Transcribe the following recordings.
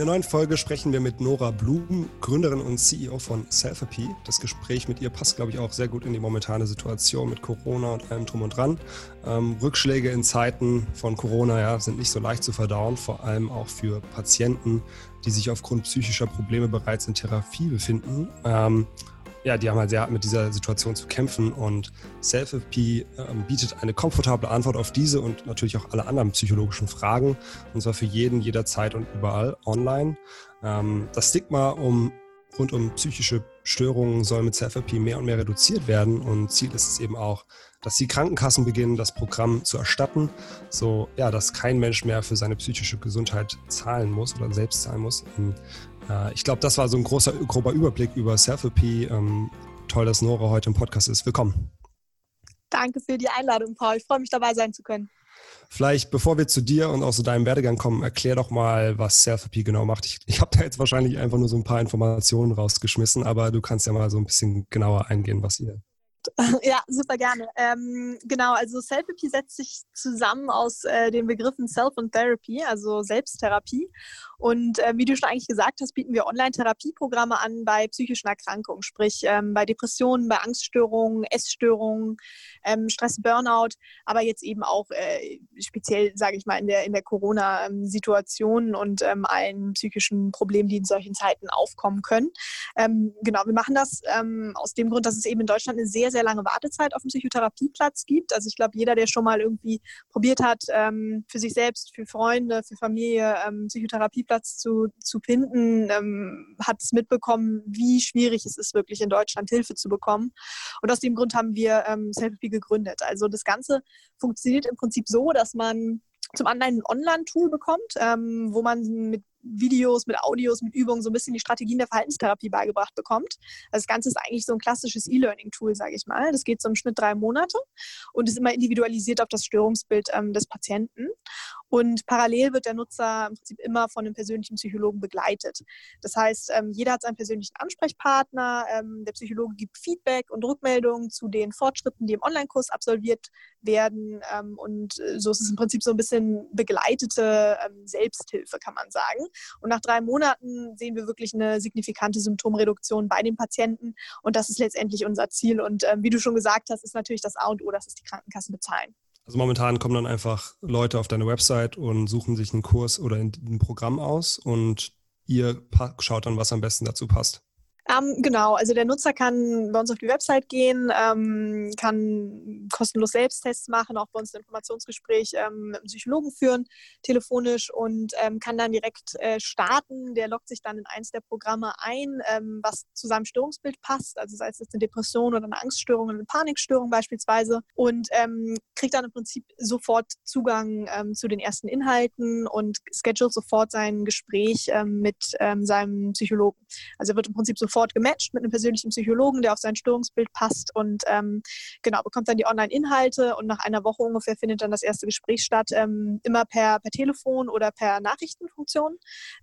der neuen Folge sprechen wir mit Nora Blum, Gründerin und CEO von Selfapy. Das Gespräch mit ihr passt, glaube ich, auch sehr gut in die momentane Situation mit Corona und allem drum und dran. Ähm, Rückschläge in Zeiten von Corona ja, sind nicht so leicht zu verdauen, vor allem auch für Patienten, die sich aufgrund psychischer Probleme bereits in Therapie befinden. Ähm, ja, die haben halt sehr hart mit dieser Situation zu kämpfen und Self-FP ähm, bietet eine komfortable Antwort auf diese und natürlich auch alle anderen psychologischen Fragen und zwar für jeden, jederzeit und überall online. Ähm, das Stigma um rund um psychische Störungen soll mit Self-FP mehr und mehr reduziert werden und Ziel ist es eben auch, dass die Krankenkassen beginnen, das Programm zu erstatten, so ja, dass kein Mensch mehr für seine psychische Gesundheit zahlen muss oder selbst zahlen muss. Äh, ich glaube, das war so ein großer, grober Überblick über Selfie. Ähm, toll, dass Nora heute im Podcast ist. Willkommen. Danke für die Einladung, Paul. Ich freue mich dabei sein zu können. Vielleicht, bevor wir zu dir und auch zu deinem Werdegang kommen, erklär doch mal, was Selfie genau macht. Ich, ich habe da jetzt wahrscheinlich einfach nur so ein paar Informationen rausgeschmissen, aber du kannst ja mal so ein bisschen genauer eingehen, was ihr Ja, super gerne. Ähm, genau, also Self-Therapy setzt sich zusammen aus äh, den Begriffen Self und Therapy, also Selbsttherapie. Und äh, wie du schon eigentlich gesagt hast, bieten wir Online-Therapieprogramme an bei psychischen Erkrankungen, sprich ähm, bei Depressionen, bei Angststörungen, Essstörungen, ähm, Stress, Burnout, aber jetzt eben auch äh, speziell, sage ich mal, in der, in der Corona-Situation und ähm, allen psychischen Problemen, die in solchen Zeiten aufkommen können. Ähm, genau, wir machen das ähm, aus dem Grund, dass es eben in Deutschland eine sehr, sehr lange Wartezeit auf dem Psychotherapieplatz gibt. Also ich glaube, jeder, der schon mal irgendwie probiert hat, ähm, für sich selbst, für Freunde, für Familie Psychotherapieplatz zu, zu finden, hat es mitbekommen, wie schwierig es ist, wirklich in Deutschland Hilfe zu bekommen. Und aus dem Grund haben wir ähm, self gegründet. Also das Ganze funktioniert im Prinzip so, dass man zum anderen ein Online-Tool bekommt, ähm, wo man mit Videos, mit Audios, mit Übungen so ein bisschen die Strategien der Verhaltenstherapie beigebracht bekommt. Also das Ganze ist eigentlich so ein klassisches E-Learning-Tool, sage ich mal. Das geht so im Schnitt drei Monate und ist immer individualisiert auf das Störungsbild ähm, des Patienten. Und parallel wird der Nutzer im Prinzip immer von einem persönlichen Psychologen begleitet. Das heißt, ähm, jeder hat seinen persönlichen Ansprechpartner, ähm, der Psychologe gibt Feedback und Rückmeldungen zu den Fortschritten, die im Online-Kurs absolviert werden. Ähm, und äh, so ist es im Prinzip so ein bisschen begleitete Selbsthilfe, kann man sagen. Und nach drei Monaten sehen wir wirklich eine signifikante Symptomreduktion bei den Patienten. Und das ist letztendlich unser Ziel. Und ähm, wie du schon gesagt hast, ist natürlich das A und O, dass es die Krankenkassen bezahlen. Also momentan kommen dann einfach Leute auf deine Website und suchen sich einen Kurs oder ein Programm aus und ihr schaut dann, was am besten dazu passt. Ähm, genau, also der Nutzer kann bei uns auf die Website gehen, ähm, kann kostenlos Selbsttests machen, auch bei uns ein Informationsgespräch ähm, mit einem Psychologen führen, telefonisch und ähm, kann dann direkt äh, starten. Der loggt sich dann in eins der Programme ein, ähm, was zu seinem Störungsbild passt, also sei es jetzt eine Depression oder eine Angststörung oder eine Panikstörung beispielsweise und ähm, kriegt dann im Prinzip sofort Zugang zu den ersten Inhalten und schedult sofort sein Gespräch mit seinem Psychologen. Also er wird im Prinzip sofort sofort gematcht mit einem persönlichen Psychologen, der auf sein Störungsbild passt und ähm, genau, bekommt dann die Online-Inhalte und nach einer Woche ungefähr findet dann das erste Gespräch statt, ähm, immer per, per Telefon oder per Nachrichtenfunktion.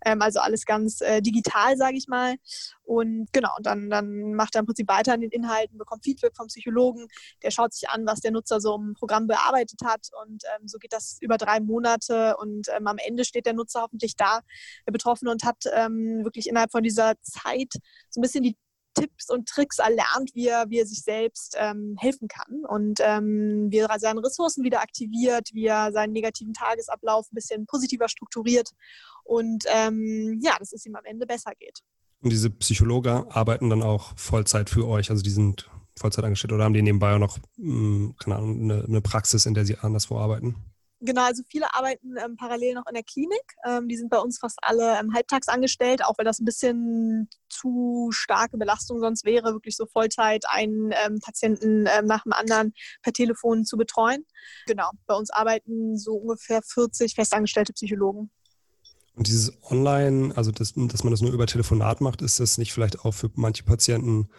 Ähm, also alles ganz äh, digital, sage ich mal. Und genau, dann, dann macht er im Prinzip weiter an den Inhalten, bekommt Feedback vom Psychologen, der schaut sich an, was der Nutzer so im Programm bearbeitet hat. Und ähm, so geht das über drei Monate. Und ähm, am Ende steht der Nutzer hoffentlich da, der Betroffene, und hat ähm, wirklich innerhalb von dieser Zeit so ein bisschen die Tipps und Tricks erlernt, wie er, wie er sich selbst ähm, helfen kann und ähm, wie er seine Ressourcen wieder aktiviert, wie er seinen negativen Tagesablauf ein bisschen positiver strukturiert und ähm, ja, dass es ihm am Ende besser geht. Und diese Psychologen arbeiten dann auch Vollzeit für euch, also die sind Vollzeit angestellt oder haben die nebenbei auch noch, hm, keine Ahnung, eine, eine Praxis, in der sie anderswo arbeiten? Genau, also viele arbeiten ähm, parallel noch in der Klinik. Ähm, die sind bei uns fast alle ähm, halbtags angestellt, auch weil das ein bisschen zu starke Belastung sonst wäre, wirklich so Vollzeit einen ähm, Patienten ähm, nach dem anderen per Telefon zu betreuen. Genau, bei uns arbeiten so ungefähr 40 festangestellte Psychologen. Und dieses Online, also das, dass man das nur über Telefonat macht, ist das nicht vielleicht auch für manche Patienten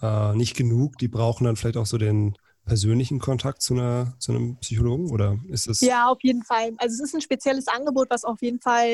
äh, nicht genug? Die brauchen dann vielleicht auch so den persönlichen Kontakt zu, einer, zu einem Psychologen oder ist es? Ja, auf jeden Fall. Also es ist ein spezielles Angebot, was auf jeden Fall,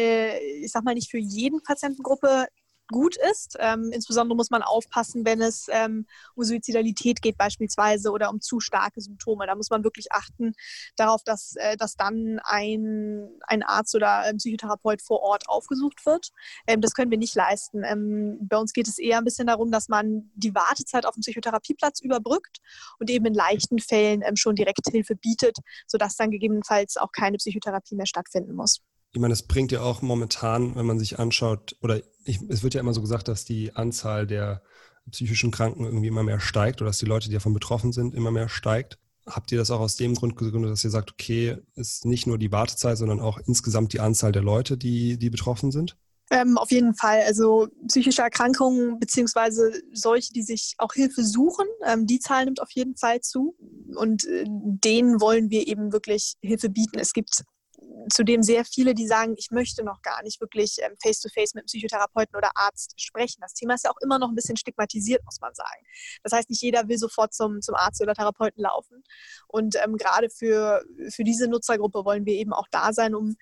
ich sag mal, nicht für jeden Patientengruppe gut ist. Ähm, insbesondere muss man aufpassen, wenn es ähm, um Suizidalität geht beispielsweise oder um zu starke Symptome. Da muss man wirklich achten darauf, dass, äh, dass dann ein, ein Arzt oder ein Psychotherapeut vor Ort aufgesucht wird. Ähm, das können wir nicht leisten. Ähm, bei uns geht es eher ein bisschen darum, dass man die Wartezeit auf dem Psychotherapieplatz überbrückt und eben in leichten Fällen ähm, schon direkt Hilfe bietet, sodass dann gegebenenfalls auch keine Psychotherapie mehr stattfinden muss ich meine, es bringt ja auch momentan, wenn man sich anschaut, oder ich, es wird ja immer so gesagt, dass die Anzahl der psychischen Kranken irgendwie immer mehr steigt oder dass die Leute, die davon betroffen sind, immer mehr steigt. Habt ihr das auch aus dem Grund gegründet, dass ihr sagt, okay, ist nicht nur die Wartezeit, sondern auch insgesamt die Anzahl der Leute, die, die betroffen sind? Ähm, auf jeden Fall. Also psychische Erkrankungen beziehungsweise solche, die sich auch Hilfe suchen, ähm, die Zahl nimmt auf jeden Fall zu. Und äh, denen wollen wir eben wirklich Hilfe bieten. Es gibt zudem sehr viele, die sagen, ich möchte noch gar nicht wirklich ähm, face-to-face mit einem Psychotherapeuten oder Arzt sprechen. Das Thema ist ja auch immer noch ein bisschen stigmatisiert, muss man sagen. Das heißt, nicht jeder will sofort zum, zum Arzt oder Therapeuten laufen. Und ähm, gerade für, für diese Nutzergruppe wollen wir eben auch da sein, um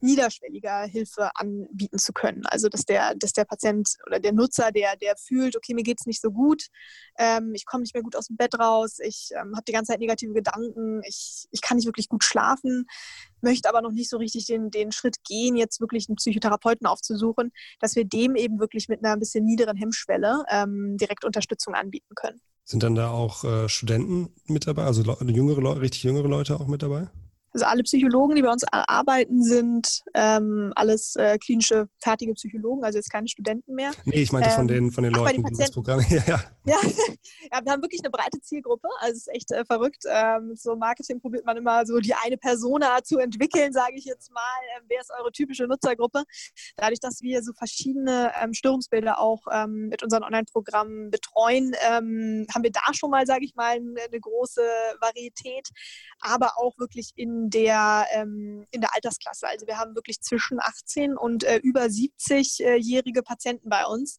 niederschwelliger Hilfe anbieten zu können. Also dass der, dass der Patient oder der Nutzer, der, der fühlt, okay, mir geht es nicht so gut, ähm, ich komme nicht mehr gut aus dem Bett raus, ich ähm, habe die ganze Zeit negative Gedanken, ich, ich kann nicht wirklich gut schlafen, möchte aber noch nicht so richtig den, den Schritt gehen, jetzt wirklich einen Psychotherapeuten aufzusuchen, dass wir dem eben wirklich mit einer ein bisschen niederen Hemmschwelle ähm, direkt Unterstützung anbieten können. Sind dann da auch äh, Studenten mit dabei, also jüngere, richtig jüngere Leute auch mit dabei? Also alle Psychologen, die bei uns arbeiten, sind ähm, alles äh, klinische, fertige Psychologen, also jetzt keine Studenten mehr. Nee, ich meinte ähm, von den, von den Leuten, die das Programm. ja, ja. Ja, ja, wir haben wirklich eine breite Zielgruppe. Also es ist echt äh, verrückt. Ähm, so Marketing probiert man immer so die eine Persona zu entwickeln, sage ich jetzt mal. Ähm, wer ist eure typische Nutzergruppe? Dadurch, dass wir so verschiedene ähm, Störungsbilder auch ähm, mit unseren Online-Programmen betreuen, ähm, haben wir da schon mal, sage ich mal, eine, eine große Varietät, aber auch wirklich in der, ähm, in der Altersklasse. Also wir haben wirklich zwischen 18 und äh, über 70-jährige Patienten bei uns.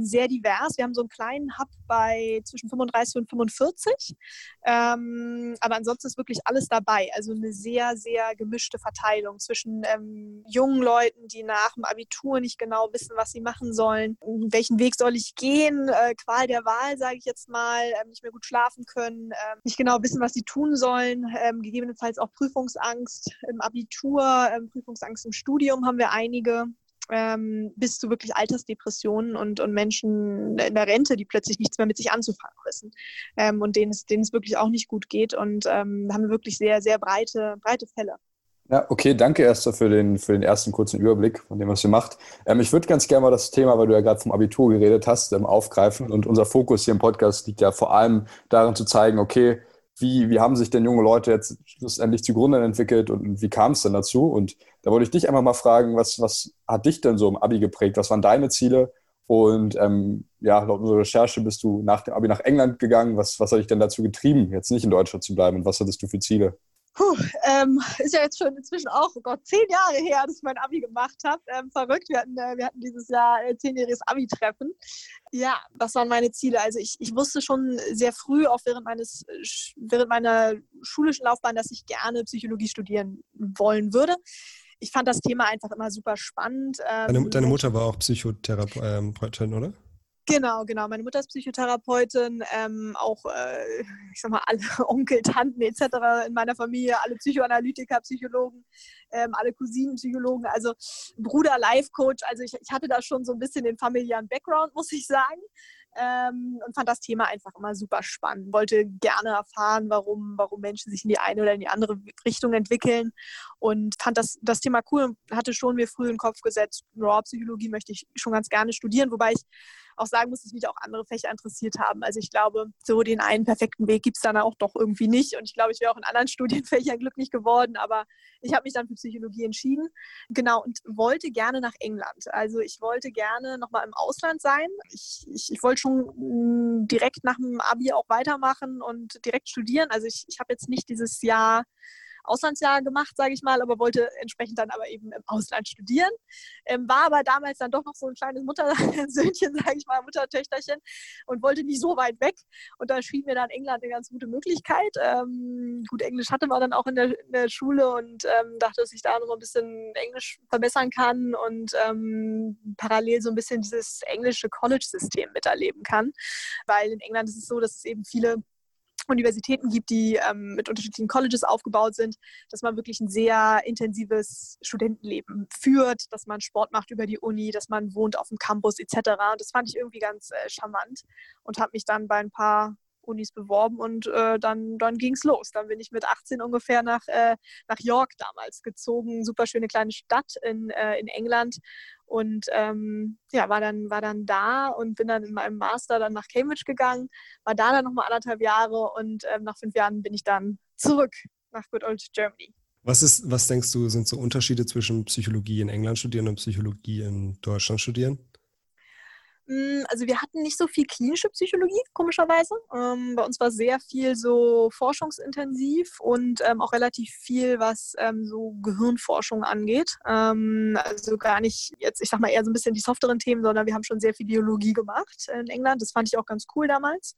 sehr divers. Wir haben so einen kleinen Hub bei zwischen 35 und 45. Ähm, aber ansonsten ist wirklich alles dabei. Also eine sehr, sehr gemischte Verteilung zwischen ähm, jungen Leuten, die nach dem Abitur nicht genau wissen, was sie machen sollen, welchen Weg soll ich gehen, äh, Qual der Wahl, sage ich jetzt mal, äh, nicht mehr gut schlafen können, äh, nicht genau wissen, was sie tun sollen, ähm, gegebenenfalls auch Prüfungsangst im Abitur, ähm, Prüfungsangst im Studium haben wir einige ähm, bis zu wirklich Altersdepressionen und, und Menschen in der Rente, die plötzlich nichts mehr mit sich anzufangen wissen ähm, und denen es, denen es wirklich auch nicht gut geht. Und ähm, haben wir wirklich sehr, sehr breite, breite Fälle. Ja, okay, danke Esther für den, für den ersten kurzen Überblick von dem, was ihr macht. Ähm, ich würde ganz gerne mal das Thema, weil du ja gerade vom Abitur geredet hast, ähm, aufgreifen. Und unser Fokus hier im Podcast liegt ja vor allem darin zu zeigen, okay, wie, wie haben sich denn junge Leute jetzt schlussendlich zugrunde entwickelt und wie kam es denn dazu? Und da wollte ich dich einfach mal fragen, was, was hat dich denn so im Abi geprägt? Was waren deine Ziele? Und ähm, ja, laut unserer Recherche bist du nach dem Abi nach England gegangen. Was, was hat dich denn dazu getrieben, jetzt nicht in Deutschland zu bleiben? Und was hattest du für Ziele? Puh, ähm, ist ja jetzt schon inzwischen auch, oh Gott, zehn Jahre her, dass ich mein Abi gemacht habe. Ähm, verrückt, wir hatten, äh, wir hatten dieses Jahr äh, zehnjähriges Abi-Treffen. Ja, was waren meine Ziele? Also ich, ich wusste schon sehr früh, auch während, meines, während meiner schulischen Laufbahn, dass ich gerne Psychologie studieren wollen würde. Ich fand das Thema einfach immer super spannend. Ähm, deine, deine, Mutter war auch Psychotherapeutin, oder? Genau, genau. Meine Mutter ist Psychotherapeutin, ähm, auch, äh, ich sag mal, alle Onkel, Tanten etc. in meiner Familie, alle Psychoanalytiker, Psychologen, ähm, alle Cousinen, Psychologen, also Bruder, Life-Coach. Also ich, ich hatte da schon so ein bisschen den familiären Background, muss ich sagen ähm, und fand das Thema einfach immer super spannend. Wollte gerne erfahren, warum, warum Menschen sich in die eine oder in die andere Richtung entwickeln und fand das, das Thema cool und hatte schon mir früh in den Kopf gesetzt, ja, Psychologie möchte ich schon ganz gerne studieren, wobei ich auch sagen muss, dass mich auch andere Fächer interessiert haben. Also ich glaube, so den einen perfekten Weg gibt es dann auch doch irgendwie nicht. Und ich glaube, ich wäre auch in anderen Studienfächern glücklich geworden, aber ich habe mich dann für Psychologie entschieden. Genau, und wollte gerne nach England. Also ich wollte gerne nochmal im Ausland sein. Ich, ich, ich wollte schon mm, direkt nach dem Abi auch weitermachen und direkt studieren. Also ich, ich habe jetzt nicht dieses Jahr Auslandsjahr gemacht, sage ich mal, aber wollte entsprechend dann aber eben im Ausland studieren. Ähm, war aber damals dann doch noch so ein kleines Muttersöhnchen, sage ich mal, Muttertöchterchen und wollte nicht so weit weg. Und da schien mir dann England eine ganz gute Möglichkeit. Ähm, gut, Englisch hatte man dann auch in der, in der Schule und ähm, dachte, dass ich da noch ein bisschen Englisch verbessern kann und ähm, parallel so ein bisschen dieses englische College-System miterleben kann. Weil in England ist es so, dass es eben viele Universitäten gibt, die ähm, mit unterschiedlichen Colleges aufgebaut sind, dass man wirklich ein sehr intensives Studentenleben führt, dass man Sport macht über die Uni, dass man wohnt auf dem Campus etc. Und das fand ich irgendwie ganz äh, charmant und habe mich dann bei ein paar Unis beworben und äh, dann, dann ging es los. Dann bin ich mit 18 ungefähr nach, äh, nach York damals gezogen, super schöne kleine Stadt in, äh, in England und ähm, ja, war dann, war dann da und bin dann in meinem Master dann nach Cambridge gegangen, war da dann nochmal anderthalb Jahre und ähm, nach fünf Jahren bin ich dann zurück nach Good Old Germany. Was, ist, was denkst du, sind so Unterschiede zwischen Psychologie in England studieren und Psychologie in Deutschland studieren? Hm, also wir hatten nicht so viel klinische Psychologie, komischerweise. Ähm, bei uns war sehr viel so forschungsintensiv und ähm, auch relativ viel, was ähm, so Gehirnforschung angeht. Ähm, also gar nicht jetzt, ich sag mal eher so ein bisschen die softeren Themen, sondern wir haben schon sehr viel Biologie gemacht in England. Das fand ich auch ganz cool damals.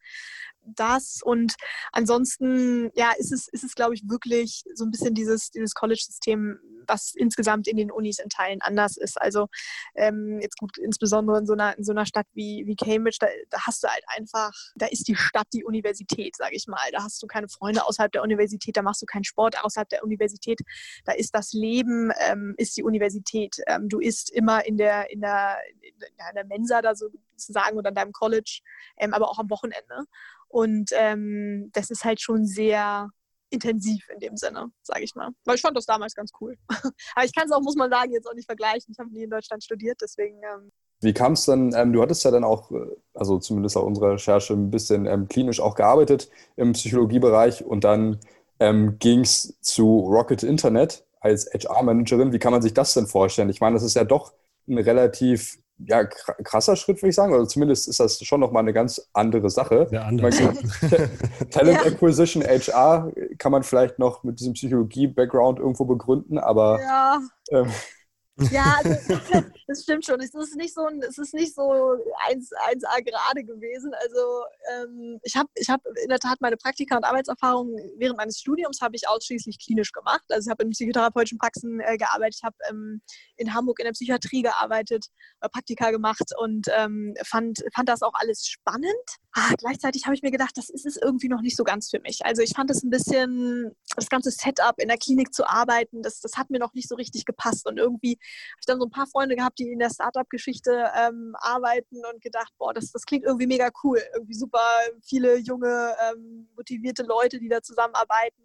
Das und ansonsten, ja, ist es, ist es glaube ich, wirklich so ein bisschen dieses, dieses College-System was insgesamt in den Unis in Teilen anders ist. Also ähm, jetzt gut, insbesondere in so einer, in so einer Stadt wie, wie Cambridge, da, da hast du halt einfach, da ist die Stadt die Universität, sage ich mal. Da hast du keine Freunde außerhalb der Universität, da machst du keinen Sport außerhalb der Universität. Da ist das Leben, ähm, ist die Universität. Ähm, du isst immer in der, in der, in der Mensa da sozusagen oder in deinem College, ähm, aber auch am Wochenende. Und ähm, das ist halt schon sehr intensiv in dem Sinne, sage ich mal. Weil ich fand das damals ganz cool. Aber ich kann es auch, muss man sagen, jetzt auch nicht vergleichen. Ich habe nie in Deutschland studiert, deswegen. Ähm Wie kam es dann, ähm, du hattest ja dann auch, äh, also zumindest auch unserer Recherche, ein bisschen ähm, klinisch auch gearbeitet im Psychologiebereich und dann ähm, ging es zu Rocket Internet als HR-Managerin. Wie kann man sich das denn vorstellen? Ich meine, das ist ja doch ein relativ ja, krasser Schritt, würde ich sagen. Also zumindest ist das schon nochmal eine ganz andere Sache. Sehr anders. Talent ja. Acquisition HR kann man vielleicht noch mit diesem Psychologie-Background irgendwo begründen, aber ja. ähm, ja, also, das stimmt schon. Es ist nicht so, es ist nicht so 1, 1A gerade gewesen. Also ähm, ich habe ich hab in der Tat meine Praktika und Arbeitserfahrung während meines Studiums habe ich ausschließlich klinisch gemacht. Also ich habe in psychotherapeutischen Praxen äh, gearbeitet, ich habe ähm, in Hamburg in der Psychiatrie gearbeitet, äh, Praktika gemacht und ähm, fand, fand das auch alles spannend. Ah, gleichzeitig habe ich mir gedacht, das ist es irgendwie noch nicht so ganz für mich. Also ich fand es ein bisschen, das ganze Setup in der Klinik zu arbeiten, das, das hat mir noch nicht so richtig gepasst und irgendwie habe ich dann so ein paar Freunde gehabt, die in der Startup-Geschichte ähm, arbeiten und gedacht, boah, das, das klingt irgendwie mega cool. Irgendwie super viele junge, ähm, motivierte Leute, die da zusammenarbeiten.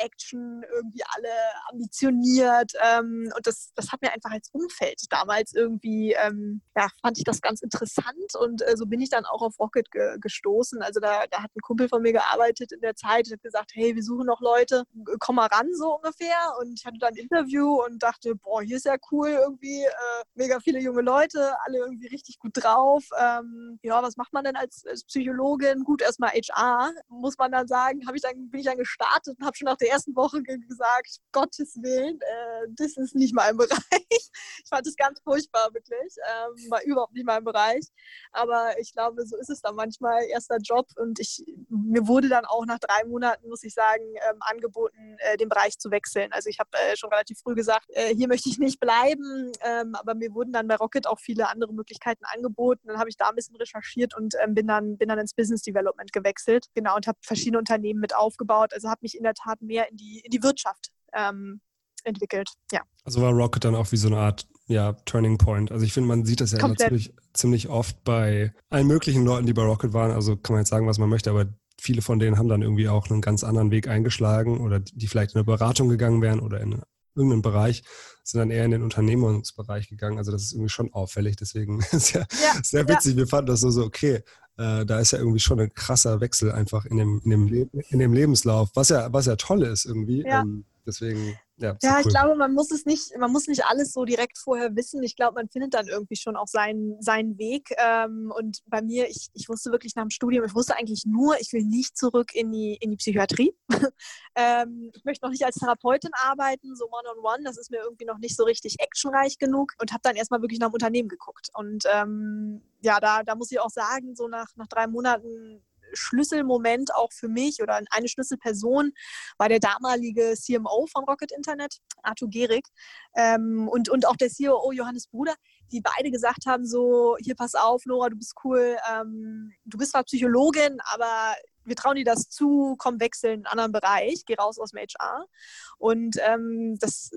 Action, irgendwie alle ambitioniert. Ähm, und das, das hat mir einfach als Umfeld damals irgendwie, ähm, ja, fand ich das ganz interessant. Und äh, so bin ich dann auch auf Rocket ge gestoßen. Also da, da hat ein Kumpel von mir gearbeitet in der Zeit und hat gesagt, hey, wir suchen noch Leute, komm mal ran, so ungefähr. Und ich hatte dann ein Interview und dachte, boah, hier ist ja cool irgendwie, äh, mega viele junge Leute, alle irgendwie richtig gut drauf. Ähm, ja, was macht man denn als, als Psychologin? Gut, erstmal HR, muss man dann sagen, ich dann, bin ich dann gestartet und habe schon nach der ersten Woche gesagt, Gottes Willen, äh, das ist nicht mein Bereich. Ich fand es ganz furchtbar, wirklich. Ähm, war überhaupt nicht mein Bereich. Aber ich glaube, so ist es dann manchmal. Erster Job und ich, mir wurde dann auch nach drei Monaten, muss ich sagen, ähm, angeboten, äh, den Bereich zu wechseln. Also ich habe äh, schon relativ früh gesagt, äh, hier möchte ich nicht bleiben. Ähm, aber mir wurden dann bei Rocket auch viele andere Möglichkeiten angeboten. Dann habe ich da ein bisschen recherchiert und ähm, bin, dann, bin dann ins Business Development gewechselt. Genau, und habe verschiedene Unternehmen mit aufgebaut. Also habe mich in der Tat mehr in die, in die Wirtschaft ähm, entwickelt. Ja. Also war Rocket dann auch wie so eine Art ja, Turning Point. Also ich finde, man sieht das ja ziemlich, ziemlich oft bei allen möglichen Leuten, die bei Rocket waren. Also kann man jetzt sagen, was man möchte, aber viele von denen haben dann irgendwie auch einen ganz anderen Weg eingeschlagen oder die vielleicht in eine Beratung gegangen wären oder in irgendeinen Bereich, sind dann eher in den Unternehmungsbereich gegangen. Also das ist irgendwie schon auffällig. Deswegen ist ja, ja sehr witzig. Ja. Wir fanden das so, so okay, äh, da ist ja irgendwie schon ein krasser Wechsel einfach in dem, in dem, in dem Lebenslauf, was ja, was ja toll ist irgendwie. Ja. Ähm, Deswegen, ja. Ja, cool. ich glaube, man muss es nicht, man muss nicht alles so direkt vorher wissen. Ich glaube, man findet dann irgendwie schon auch seinen, seinen Weg. Ähm, und bei mir, ich, ich wusste wirklich nach dem Studium, ich wusste eigentlich nur, ich will nicht zurück in die, in die Psychiatrie. ähm, ich möchte noch nicht als Therapeutin arbeiten, so one-on-one. -on -one. Das ist mir irgendwie noch nicht so richtig actionreich genug und habe dann erstmal wirklich nach dem Unternehmen geguckt. Und ähm, ja, da, da muss ich auch sagen, so nach, nach drei Monaten Schlüsselmoment auch für mich oder eine Schlüsselperson war der damalige CMO von Rocket Internet, Arthur Gehrig, ähm, und, und auch der CEO Johannes Bruder, die beide gesagt haben, so, hier pass auf, Nora, du bist cool, ähm, du bist zwar Psychologin, aber wir trauen dir das zu, komm, wechseln in einen anderen Bereich, geh raus aus dem HR. Und ähm, das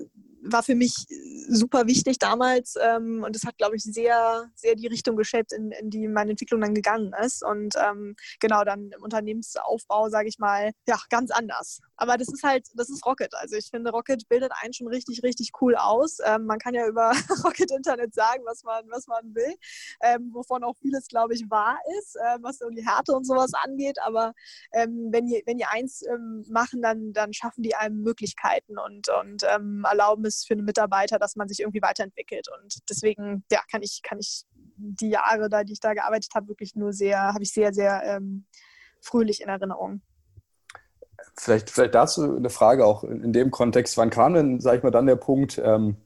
war für mich super wichtig damals ähm, und das hat, glaube ich, sehr, sehr die Richtung geschäbt, in, in die meine Entwicklung dann gegangen ist. Und ähm, genau dann im Unternehmensaufbau, sage ich mal, ja, ganz anders. Aber das ist halt, das ist Rocket. Also ich finde, Rocket bildet einen schon richtig, richtig cool aus. Ähm, man kann ja über Rocket Internet sagen, was man, was man will, ähm, wovon auch vieles, glaube ich, wahr ist, äh, was so die Härte und sowas angeht. Aber ähm, wenn, die, wenn die eins ähm, machen, dann, dann schaffen die einem Möglichkeiten und, und erlauben es für einen Mitarbeiter, dass man sich irgendwie weiterentwickelt. Und deswegen, ja, kann ich, kann ich die Jahre da, die ich da gearbeitet habe, wirklich nur sehr, habe ich sehr, sehr ähm, fröhlich in Erinnerung. Vielleicht, vielleicht dazu eine Frage auch in dem Kontext. Wann kam denn, sag ich mal, dann der Punkt, ähm,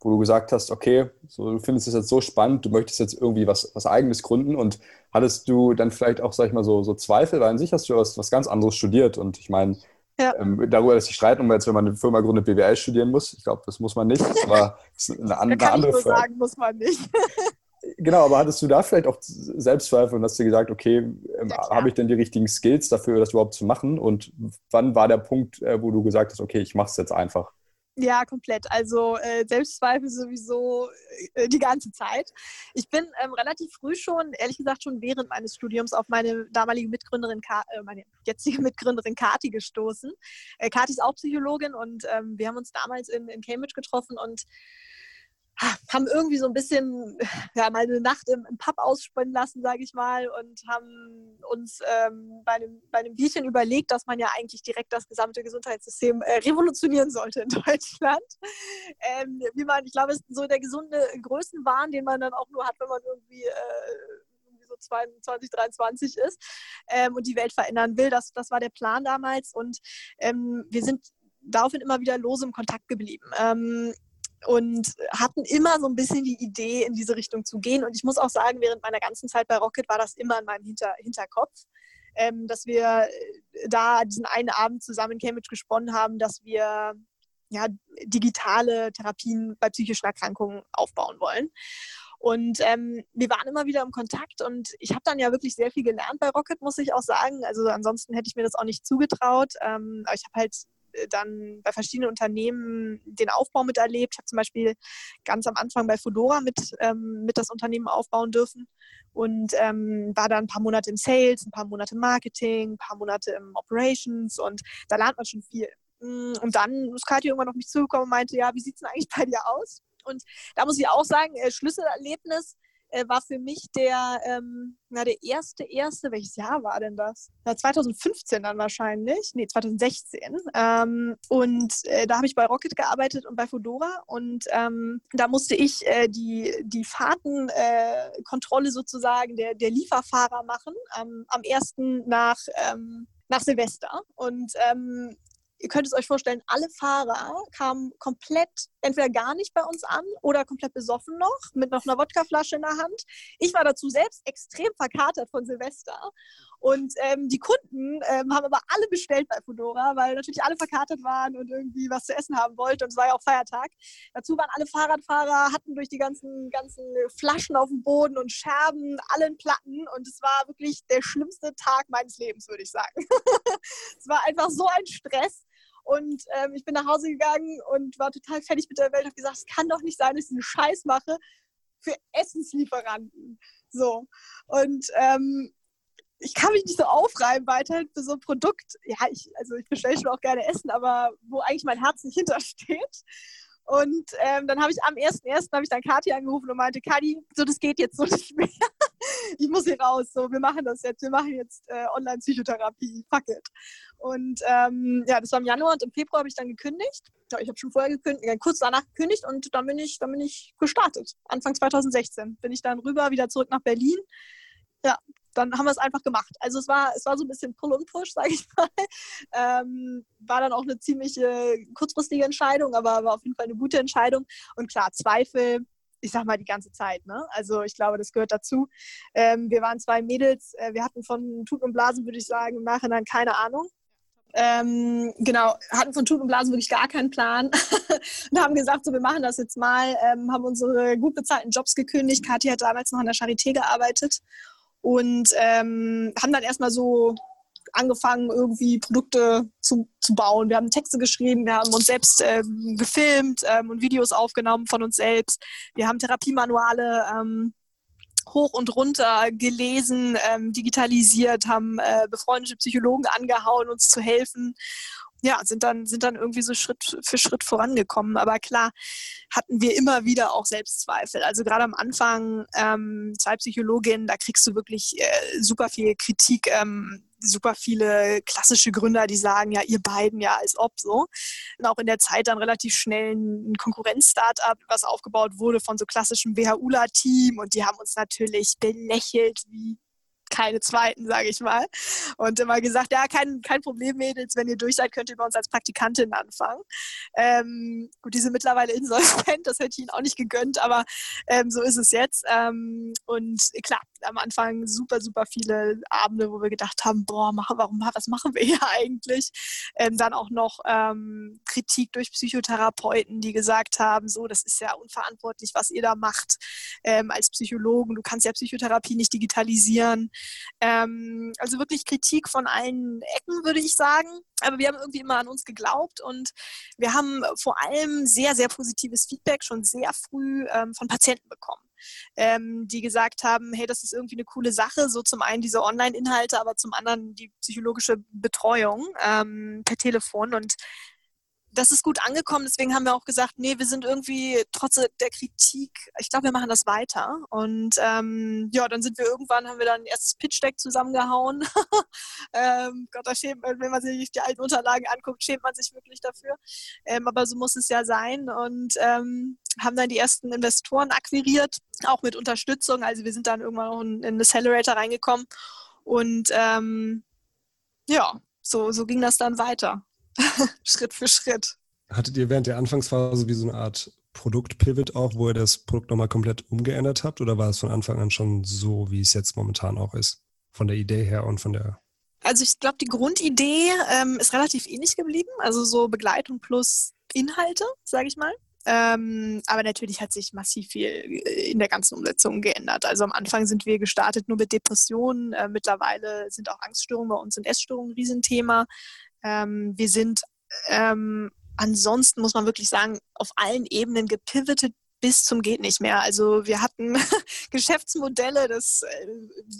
wo du gesagt hast, okay, so, du findest es jetzt so spannend, du möchtest jetzt irgendwie was, was Eigenes gründen und hattest du dann vielleicht auch, sag ich mal, so, so Zweifel, weil an sich hast du was, was ganz anderes studiert und ich meine, ja. ähm, darüber lässt sich streiten, man jetzt, wenn man eine Firma gründet, BWL studieren muss. Ich glaube, das muss man nicht, das ist eine, eine andere ich Frage. sagen, muss man nicht. genau, aber hattest du da vielleicht auch Selbstzweifel und hast dir gesagt, okay, ähm, ja, habe ich denn die richtigen Skills dafür, das überhaupt zu machen? Und wann war der Punkt, äh, wo du gesagt hast, okay, ich mache es jetzt einfach? Ja, komplett. Also äh, Selbstzweifel sowieso äh, die ganze Zeit. Ich bin ähm, relativ früh schon, ehrlich gesagt schon während meines Studiums, auf meine damalige Mitgründerin, äh, meine jetzige Mitgründerin Kati gestoßen. Äh, Kati ist auch Psychologin und ähm, wir haben uns damals in, in Cambridge getroffen und haben irgendwie so ein bisschen ja, mal eine Nacht im, im Pub ausspinnen lassen, sage ich mal, und haben uns ähm, bei, einem, bei einem Bierchen überlegt, dass man ja eigentlich direkt das gesamte Gesundheitssystem äh, revolutionieren sollte in Deutschland. Ähm, wie man, ich glaube, es ist so der gesunde Größenwahn, den man dann auch nur hat, wenn man irgendwie äh, so 22, 23 ist ähm, und die Welt verändern will. Das, das war der Plan damals und ähm, wir sind daraufhin immer wieder lose im Kontakt geblieben. Ähm, und hatten immer so ein bisschen die Idee, in diese Richtung zu gehen. Und ich muss auch sagen, während meiner ganzen Zeit bei Rocket war das immer in meinem Hinter Hinterkopf, ähm, dass wir äh, da diesen einen Abend zusammen in Cambridge gesponnen haben, dass wir ja, digitale Therapien bei psychischen Erkrankungen aufbauen wollen. Und ähm, wir waren immer wieder im Kontakt und ich habe dann ja wirklich sehr viel gelernt bei Rocket, muss ich auch sagen. Also ansonsten hätte ich mir das auch nicht zugetraut. Ähm, aber ich habe halt dann bei verschiedenen Unternehmen den Aufbau miterlebt. Ich habe zum Beispiel ganz am Anfang bei Fedora mit, ähm, mit das Unternehmen aufbauen dürfen und ähm, war dann ein paar Monate im Sales, ein paar Monate im Marketing, ein paar Monate im Operations und da lernt man schon viel. Mm, und dann ist Katja irgendwann auf mich zugekommen und meinte, ja, wie sieht es denn eigentlich bei dir aus? Und da muss ich auch sagen, äh, Schlüsselerlebnis äh, war für mich der, ähm, na, der erste, erste, welches Jahr war denn das? Na, 2015 dann wahrscheinlich, nee, 2016. Ähm, und äh, da habe ich bei Rocket gearbeitet und bei Fedora und ähm, da musste ich äh, die, die Fahrtenkontrolle sozusagen der, der Lieferfahrer machen, am ersten nach, ähm, nach Silvester. Und ähm, ihr könnt es euch vorstellen, alle Fahrer kamen komplett entweder gar nicht bei uns an oder komplett besoffen noch, mit noch einer Wodkaflasche in der Hand. Ich war dazu selbst extrem verkatert von Silvester. Und ähm, die Kunden ähm, haben aber alle bestellt bei Fedora, weil natürlich alle verkatert waren und irgendwie was zu essen haben wollten. Und es war ja auch Feiertag. Dazu waren alle Fahrradfahrer, hatten durch die ganzen, ganzen Flaschen auf dem Boden und Scherben alle in Platten. Und es war wirklich der schlimmste Tag meines Lebens, würde ich sagen. es war einfach so ein Stress. Und ähm, ich bin nach Hause gegangen und war total fertig mit der Welt. und habe gesagt, es kann doch nicht sein, dass ich einen Scheiß mache für Essenslieferanten. So. Und ähm, ich kann mich nicht so aufreiben weiterhin für so ein Produkt. Ja, ich, also ich bestelle schon auch gerne Essen, aber wo eigentlich mein Herz nicht hintersteht. Und ähm, dann habe ich am 1.1. habe ich dann Kathi angerufen und meinte, Kati, so das geht jetzt so nicht mehr. ich muss hier raus, so, wir machen das jetzt, wir machen jetzt äh, Online-Psychotherapie, fuck it. Und ähm, ja, das war im Januar und im Februar habe ich dann gekündigt. Ja, ich habe schon vorher gekündigt, äh, kurz danach gekündigt und dann bin ich, dann bin ich gestartet. Anfang 2016 bin ich dann rüber, wieder zurück nach Berlin. Ja, dann haben wir es einfach gemacht. Also es war, es war so ein bisschen Pull und Push, sage ich mal. Ähm, war dann auch eine ziemlich kurzfristige Entscheidung, aber war auf jeden Fall eine gute Entscheidung. Und klar, Zweifel, ich sag mal, die ganze Zeit. Ne? Also ich glaube, das gehört dazu. Ähm, wir waren zwei Mädels, äh, wir hatten von Tut und Blasen, würde ich sagen, im Nachhinein keine Ahnung. Ähm, genau, hatten von Tut und Blasen wirklich gar keinen Plan und haben gesagt, so wir machen das jetzt mal, ähm, haben unsere gut bezahlten Jobs gekündigt. Kathi hat damals noch an der Charité gearbeitet und ähm, haben dann erstmal so angefangen, irgendwie Produkte zu, zu bauen. Wir haben Texte geschrieben, wir haben uns selbst ähm, gefilmt ähm, und Videos aufgenommen von uns selbst. Wir haben Therapiemanuale ähm, hoch und runter gelesen, ähm, digitalisiert, haben äh, befreundete Psychologen angehauen, uns zu helfen ja, sind dann, sind dann irgendwie so Schritt für Schritt vorangekommen. Aber klar hatten wir immer wieder auch Selbstzweifel. Also gerade am Anfang, ähm, zwei Psychologinnen, da kriegst du wirklich äh, super viel Kritik, ähm, super viele klassische Gründer, die sagen, ja, ihr beiden ja, als ob so. Und auch in der Zeit dann relativ schnell ein Konkurrenz-Startup, was aufgebaut wurde von so klassischem WHULA-Team und die haben uns natürlich belächelt wie keine zweiten, sage ich mal. Und immer gesagt, ja, kein, kein Problem, Mädels, wenn ihr durch seid, könnt ihr bei uns als Praktikantin anfangen. Ähm, gut, die sind mittlerweile insolvent, das hätte ich ihnen auch nicht gegönnt, aber ähm, so ist es jetzt. Ähm, und klar, am Anfang super, super viele Abende, wo wir gedacht haben, boah, warum, was machen wir hier eigentlich? Ähm, dann auch noch ähm, Kritik durch Psychotherapeuten, die gesagt haben, so, das ist ja unverantwortlich, was ihr da macht ähm, als Psychologen. Du kannst ja Psychotherapie nicht digitalisieren. Ähm, also wirklich Kritik von allen Ecken, würde ich sagen. Aber wir haben irgendwie immer an uns geglaubt und wir haben vor allem sehr, sehr positives Feedback schon sehr früh ähm, von Patienten bekommen. Ähm, die gesagt haben, hey, das ist irgendwie eine coole Sache. So zum einen diese Online-Inhalte, aber zum anderen die psychologische Betreuung ähm, per Telefon. Und das ist gut angekommen. Deswegen haben wir auch gesagt, nee, wir sind irgendwie trotz der Kritik, ich glaube, wir machen das weiter. Und ähm, ja, dann sind wir irgendwann, haben wir dann ein erstes Pitch-Deck zusammengehauen. ähm, Gott, da schämt man, wenn man sich die alten Unterlagen anguckt, schämt man sich wirklich dafür. Ähm, aber so muss es ja sein. Und ähm, haben dann die ersten Investoren akquiriert, auch mit Unterstützung. Also wir sind dann irgendwann auch in, in Accelerator reingekommen. Und ähm, ja, so, so ging das dann weiter. Schritt für Schritt. Hattet ihr während der Anfangsphase wie so eine Art Produkt-Pivot auch, wo ihr das Produkt nochmal komplett umgeändert habt? Oder war es von Anfang an schon so, wie es jetzt momentan auch ist? Von der Idee her und von der. Also ich glaube, die Grundidee ähm, ist relativ ähnlich geblieben. Also so Begleitung plus Inhalte, sage ich mal. Ähm, aber natürlich hat sich massiv viel äh, in der ganzen Umsetzung geändert. Also am Anfang sind wir gestartet nur mit Depressionen. Äh, mittlerweile sind auch Angststörungen bei uns und Essstörungen ein Riesenthema. Ähm, wir sind ähm, ansonsten, muss man wirklich sagen, auf allen Ebenen gepivotet bis zum geht nicht mehr. Also wir hatten Geschäftsmodelle, das, äh,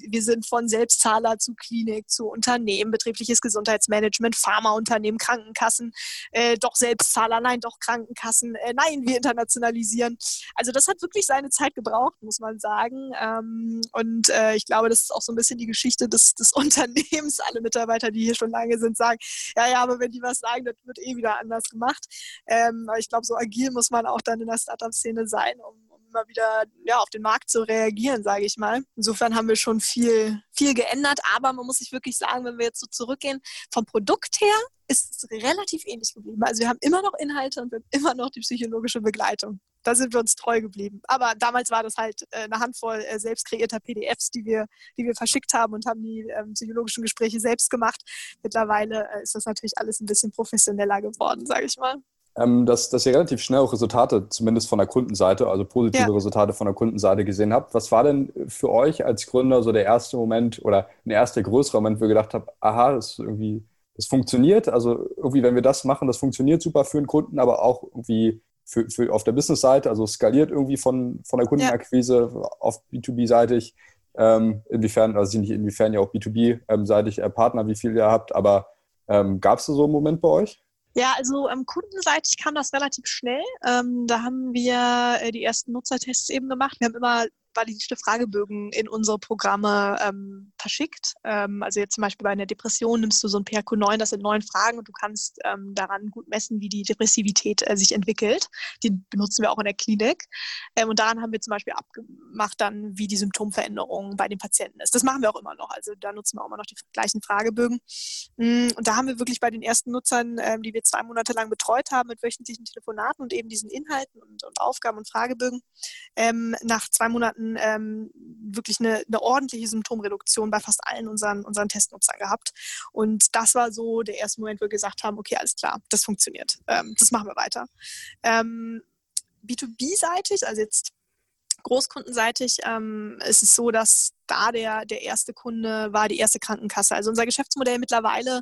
wir sind von Selbstzahler zu Klinik, zu Unternehmen, betriebliches Gesundheitsmanagement, Pharmaunternehmen, Krankenkassen, äh, doch Selbstzahler, nein, doch Krankenkassen, äh, nein, wir internationalisieren. Also das hat wirklich seine Zeit gebraucht, muss man sagen. Ähm, und äh, ich glaube, das ist auch so ein bisschen die Geschichte des, des Unternehmens. Alle Mitarbeiter, die hier schon lange sind, sagen, ja, ja, aber wenn die was sagen, das wird eh wieder anders gemacht. Ähm, aber ich glaube, so agil muss man auch dann in der Startup-Szene sein, um, um immer wieder ja, auf den Markt zu reagieren, sage ich mal. Insofern haben wir schon viel, viel geändert, aber man muss sich wirklich sagen, wenn wir jetzt so zurückgehen, vom Produkt her ist es relativ ähnlich geblieben. Also wir haben immer noch Inhalte und wir haben immer noch die psychologische Begleitung. Da sind wir uns treu geblieben. Aber damals war das halt äh, eine Handvoll äh, selbst kreierter PDFs, die wir, die wir verschickt haben und haben die ähm, psychologischen Gespräche selbst gemacht. Mittlerweile äh, ist das natürlich alles ein bisschen professioneller geworden, sage ich mal ähm, dass, dass ihr relativ schnell auch Resultate, zumindest von der Kundenseite, also positive ja. Resultate von der Kundenseite gesehen habt. Was war denn für euch als Gründer so der erste Moment oder ein erster größerer Moment, wo ihr gedacht habt, aha, das irgendwie, das funktioniert. Also irgendwie, wenn wir das machen, das funktioniert super für den Kunden, aber auch irgendwie für, für auf der Business-Seite, also skaliert irgendwie von, von der Kundenakquise ja. auf B2B-seitig. Ähm, inwiefern, also nicht inwiefern ja auch B2B-seitig äh, Partner, wie viel ihr habt, aber ähm, gab es so einen Moment bei euch? Ja, also ähm, kundenseitig kam das relativ schnell. Ähm, da haben wir äh, die ersten Nutzertests eben gemacht. Wir haben immer validierte Fragebögen in unsere Programme ähm, verschickt. Ähm, also jetzt zum Beispiel bei einer Depression nimmst du so ein PRQ9, das sind neun Fragen und du kannst ähm, daran gut messen, wie die Depressivität äh, sich entwickelt. Den benutzen wir auch in der Klinik. Ähm, und daran haben wir zum Beispiel abgemacht dann, wie die Symptomveränderung bei den Patienten ist. Das machen wir auch immer noch. Also da nutzen wir auch immer noch die gleichen Fragebögen. Mm, und da haben wir wirklich bei den ersten Nutzern, ähm, die wir zwei Monate lang betreut haben, mit wöchentlichen Telefonaten und eben diesen Inhalten und, und Aufgaben und Fragebögen, ähm, nach zwei Monaten ähm, wirklich eine, eine, ordentliche Symptomreduktion bei fast allen unseren, unseren Testnutzern gehabt. Und das war so der erste Moment, wo wir gesagt haben, okay, alles klar, das funktioniert. Ähm, das machen wir weiter. Ähm, B2B-seitig, also jetzt großkundenseitig, ähm, ist es so, dass da der, der erste Kunde war die erste Krankenkasse. Also unser Geschäftsmodell mittlerweile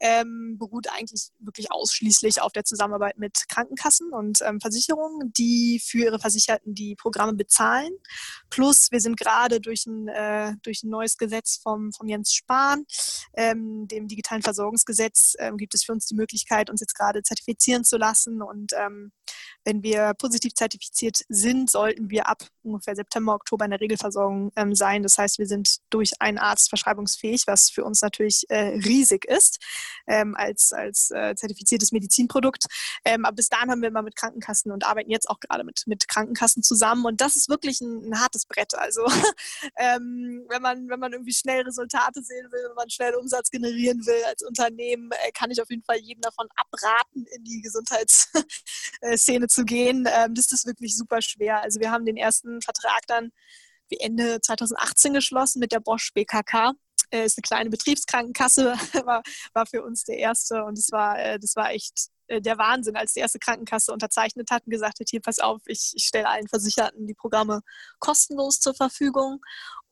ähm, beruht eigentlich wirklich ausschließlich auf der Zusammenarbeit mit Krankenkassen und ähm, Versicherungen, die für ihre Versicherten die Programme bezahlen. Plus wir sind gerade durch ein, äh, durch ein neues Gesetz vom, vom Jens Spahn, ähm, dem digitalen Versorgungsgesetz, ähm, gibt es für uns die Möglichkeit, uns jetzt gerade zertifizieren zu lassen. Und ähm, wenn wir positiv zertifiziert sind, sollten wir ab ungefähr September, Oktober in der Regelversorgung ähm, sein. Das heißt, heißt, wir sind durch einen Arzt verschreibungsfähig, was für uns natürlich äh, riesig ist ähm, als, als äh, zertifiziertes Medizinprodukt. Ähm, aber bis dahin haben wir immer mit Krankenkassen und arbeiten jetzt auch gerade mit, mit Krankenkassen zusammen. Und das ist wirklich ein, ein hartes Brett. Also ähm, wenn, man, wenn man irgendwie schnell Resultate sehen will, wenn man schnell Umsatz generieren will als Unternehmen, äh, kann ich auf jeden Fall jedem davon abraten, in die Gesundheitsszene zu gehen. Ähm, das ist wirklich super schwer. Also wir haben den ersten Vertrag dann Ende 2018 geschlossen mit der Bosch BKK. Äh, ist eine kleine Betriebskrankenkasse, war, war für uns der erste und es war, äh, das war echt äh, der Wahnsinn, als die erste Krankenkasse unterzeichnet hat und gesagt hat, hier pass auf, ich, ich stelle allen Versicherten die Programme kostenlos zur Verfügung.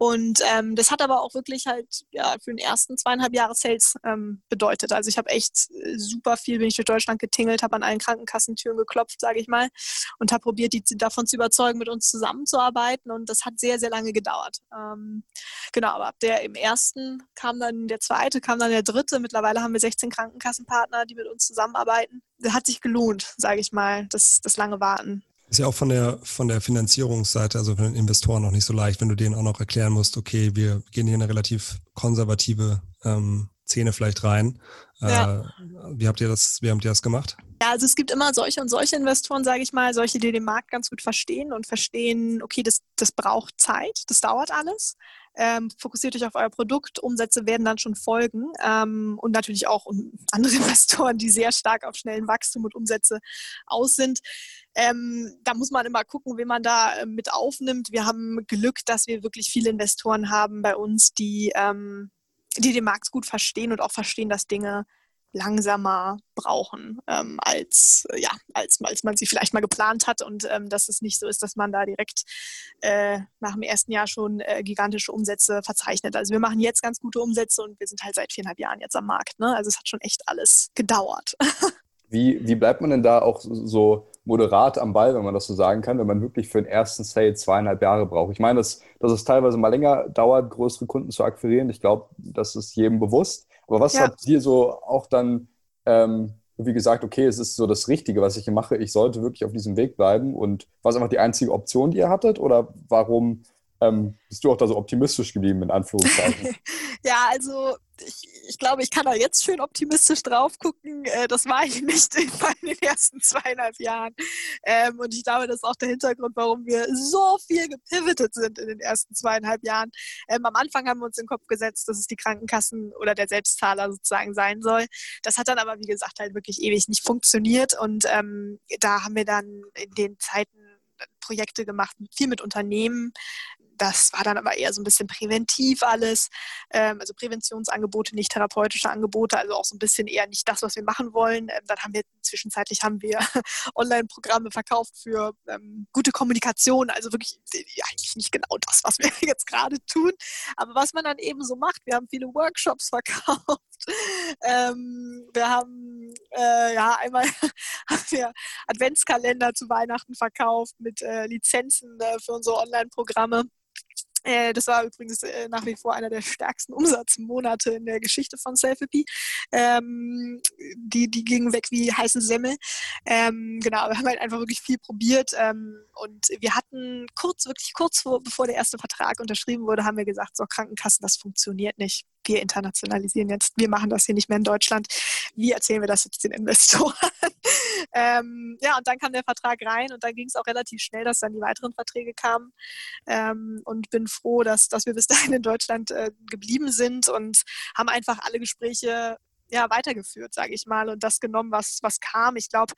Und ähm, das hat aber auch wirklich halt ja, für den ersten zweieinhalb Jahre Sales ähm, bedeutet. Also ich habe echt äh, super viel, bin ich durch Deutschland getingelt, habe an allen Krankenkassentüren geklopft, sage ich mal, und habe probiert, die davon zu überzeugen, mit uns zusammenzuarbeiten. Und das hat sehr, sehr lange gedauert. Ähm, genau, aber ab der im ersten kam dann der zweite, kam dann der dritte. Mittlerweile haben wir 16 Krankenkassenpartner, die mit uns zusammenarbeiten. Das hat sich gelohnt, sage ich mal, das, das lange Warten. Ist ja auch von der, von der Finanzierungsseite, also von den Investoren noch nicht so leicht, wenn du denen auch noch erklären musst, okay, wir gehen hier in eine relativ konservative ähm, Szene vielleicht rein. Ja. Äh, wie habt ihr das, wie habt ihr das gemacht? Ja, also es gibt immer solche und solche Investoren, sage ich mal, solche, die den Markt ganz gut verstehen und verstehen, okay, das, das braucht Zeit, das dauert alles. Ähm, fokussiert euch auf euer Produkt, Umsätze werden dann schon folgen. Ähm, und natürlich auch andere Investoren, die sehr stark auf schnellen Wachstum und Umsätze aus sind. Ähm, da muss man immer gucken, wen man da äh, mit aufnimmt. Wir haben Glück, dass wir wirklich viele Investoren haben bei uns, die, ähm, die den Markt gut verstehen und auch verstehen, dass Dinge langsamer brauchen, ähm, als, ja, als, als man sie vielleicht mal geplant hat und ähm, dass es nicht so ist, dass man da direkt äh, nach dem ersten Jahr schon äh, gigantische Umsätze verzeichnet. Also wir machen jetzt ganz gute Umsätze und wir sind halt seit viereinhalb Jahren jetzt am Markt. Ne? Also es hat schon echt alles gedauert. wie, wie bleibt man denn da auch so moderat am Ball, wenn man das so sagen kann, wenn man wirklich für den ersten Sale zweieinhalb Jahre braucht? Ich meine, dass, dass es teilweise mal länger dauert, größere Kunden zu akquirieren. Ich glaube, das ist jedem bewusst. Aber was ja. hat dir so auch dann ähm, wie gesagt, okay, es ist so das Richtige, was ich hier mache, ich sollte wirklich auf diesem Weg bleiben und war es einfach die einzige Option, die ihr hattet oder warum ähm, bist du auch da so optimistisch geblieben, in Anführungszeichen? ja, also ich, ich, glaube, ich kann da jetzt schön optimistisch drauf gucken. Äh, das war ich nicht in den ersten zweieinhalb Jahren. Ähm, und ich glaube, das ist auch der Hintergrund, warum wir so viel gepivotet sind in den ersten zweieinhalb Jahren. Ähm, am Anfang haben wir uns in den Kopf gesetzt, dass es die Krankenkassen oder der Selbstzahler sozusagen sein soll. Das hat dann aber, wie gesagt, halt wirklich ewig nicht funktioniert. Und ähm, da haben wir dann in den Zeiten Projekte gemacht, viel mit Unternehmen, das war dann aber eher so ein bisschen präventiv alles, ähm, also Präventionsangebote, nicht therapeutische Angebote, also auch so ein bisschen eher nicht das, was wir machen wollen. Ähm, dann haben wir zwischenzeitlich haben wir Online-Programme verkauft für ähm, gute Kommunikation, also wirklich ja, eigentlich nicht genau das, was wir jetzt gerade tun, aber was man dann eben so macht. Wir haben viele Workshops verkauft. Ähm, wir haben äh, ja einmal haben wir Adventskalender zu Weihnachten verkauft mit äh, Lizenzen äh, für unsere Online-Programme. Äh, das war übrigens äh, nach wie vor einer der stärksten Umsatzmonate in der Geschichte von Selfie. Ähm, die, die gingen weg wie heiße Semmel. Ähm, genau, wir haben halt einfach wirklich viel probiert ähm, und wir hatten kurz, wirklich kurz vor, bevor der erste Vertrag unterschrieben wurde, haben wir gesagt, so Krankenkassen, das funktioniert nicht. Wir internationalisieren jetzt, wir machen das hier nicht mehr in Deutschland. Wie erzählen wir das jetzt den Investoren? ähm, ja, und dann kam der Vertrag rein und dann ging es auch relativ schnell, dass dann die weiteren Verträge kamen. Ähm, und bin froh, dass, dass wir bis dahin in Deutschland äh, geblieben sind und haben einfach alle Gespräche ja, weitergeführt, sage ich mal, und das genommen, was, was kam. Ich glaube,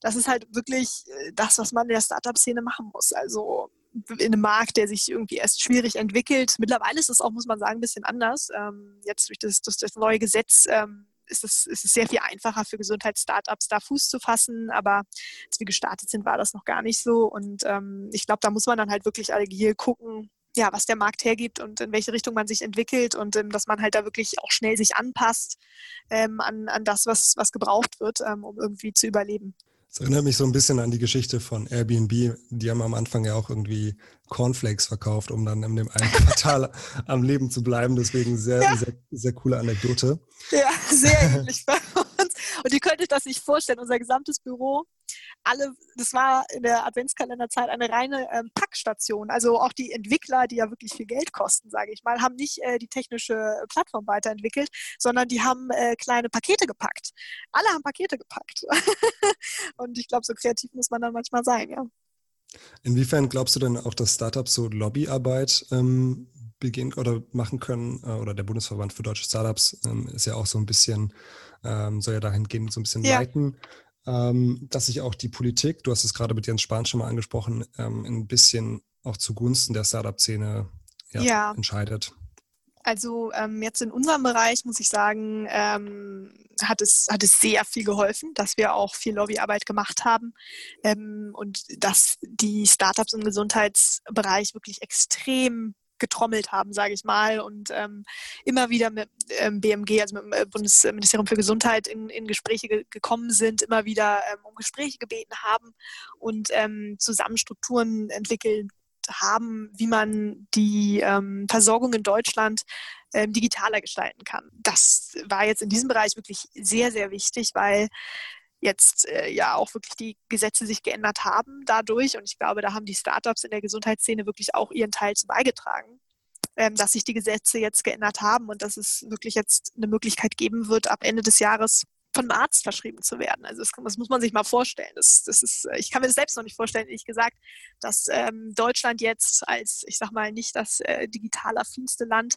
das ist halt wirklich äh, das, was man in der Startup-Szene machen muss. Also in einem Markt, der sich irgendwie erst schwierig entwickelt. Mittlerweile ist es auch, muss man sagen, ein bisschen anders. Ähm, jetzt durch das, durch das neue Gesetz ähm, ist es, ist es sehr viel einfacher für Gesundheitsstartups, da Fuß zu fassen. Aber als wir gestartet sind, war das noch gar nicht so. Und ähm, ich glaube, da muss man dann halt wirklich agil gucken, ja, was der Markt hergibt und in welche Richtung man sich entwickelt und ähm, dass man halt da wirklich auch schnell sich anpasst ähm, an, an das, was, was gebraucht wird, ähm, um irgendwie zu überleben. Das erinnert mich so ein bisschen an die Geschichte von Airbnb. Die haben am Anfang ja auch irgendwie Cornflakes verkauft, um dann in dem einen Quartal am Leben zu bleiben. Deswegen sehr, ja. sehr, sehr coole Anekdote. Ja, sehr ähnlich bei uns. Und ihr könnt euch das nicht vorstellen. Unser gesamtes Büro alle, das war in der Adventskalenderzeit eine reine ähm, Packstation. Also auch die Entwickler, die ja wirklich viel Geld kosten, sage ich mal, haben nicht äh, die technische Plattform weiterentwickelt, sondern die haben äh, kleine Pakete gepackt. Alle haben Pakete gepackt. Und ich glaube, so kreativ muss man dann manchmal sein, ja. Inwiefern glaubst du denn auch, dass Startups so Lobbyarbeit ähm, beginnen oder machen können? Äh, oder der Bundesverband für deutsche Startups ähm, ist ja auch so ein bisschen, ähm, soll ja dahingehend so ein bisschen ja. leiten dass sich auch die Politik, du hast es gerade mit Jens Spahn schon mal angesprochen, ähm, ein bisschen auch zugunsten der Startup-Szene ja, ja. entscheidet. Also ähm, jetzt in unserem Bereich muss ich sagen, ähm, hat, es, hat es sehr viel geholfen, dass wir auch viel Lobbyarbeit gemacht haben ähm, und dass die Startups im Gesundheitsbereich wirklich extrem getrommelt haben, sage ich mal, und ähm, immer wieder mit ähm, BMG, also mit dem äh, Bundesministerium für Gesundheit, in, in Gespräche ge gekommen sind, immer wieder ähm, um Gespräche gebeten haben und ähm, zusammen Strukturen entwickelt haben, wie man die ähm, Versorgung in Deutschland ähm, digitaler gestalten kann. Das war jetzt in diesem Bereich wirklich sehr, sehr wichtig, weil jetzt äh, ja auch wirklich die Gesetze sich geändert haben dadurch. Und ich glaube, da haben die Startups in der Gesundheitsszene wirklich auch ihren Teil zu beigetragen, ähm, dass sich die Gesetze jetzt geändert haben und dass es wirklich jetzt eine Möglichkeit geben wird, ab Ende des Jahres von einem Arzt verschrieben zu werden. Also das, das, muss man sich mal vorstellen. Das, das ist, ich kann mir das selbst noch nicht vorstellen, ehrlich gesagt, dass ähm, Deutschland jetzt als, ich sag mal, nicht das äh, digital affinste Land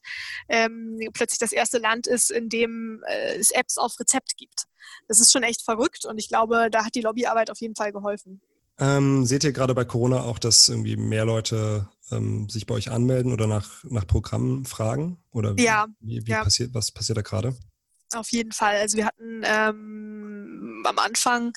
ähm, plötzlich das erste Land ist, in dem äh, es Apps auf Rezept gibt. Das ist schon echt verrückt und ich glaube, da hat die Lobbyarbeit auf jeden Fall geholfen. Ähm, seht ihr gerade bei Corona auch, dass irgendwie mehr Leute ähm, sich bei euch anmelden oder nach, nach Programmen fragen? Oder ja, wie, wie ja. passiert, was passiert da gerade? Auf jeden Fall. Also wir hatten ähm, am Anfang